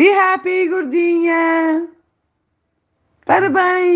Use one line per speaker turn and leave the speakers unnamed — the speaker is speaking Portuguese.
E happy, gordinha! Parabéns!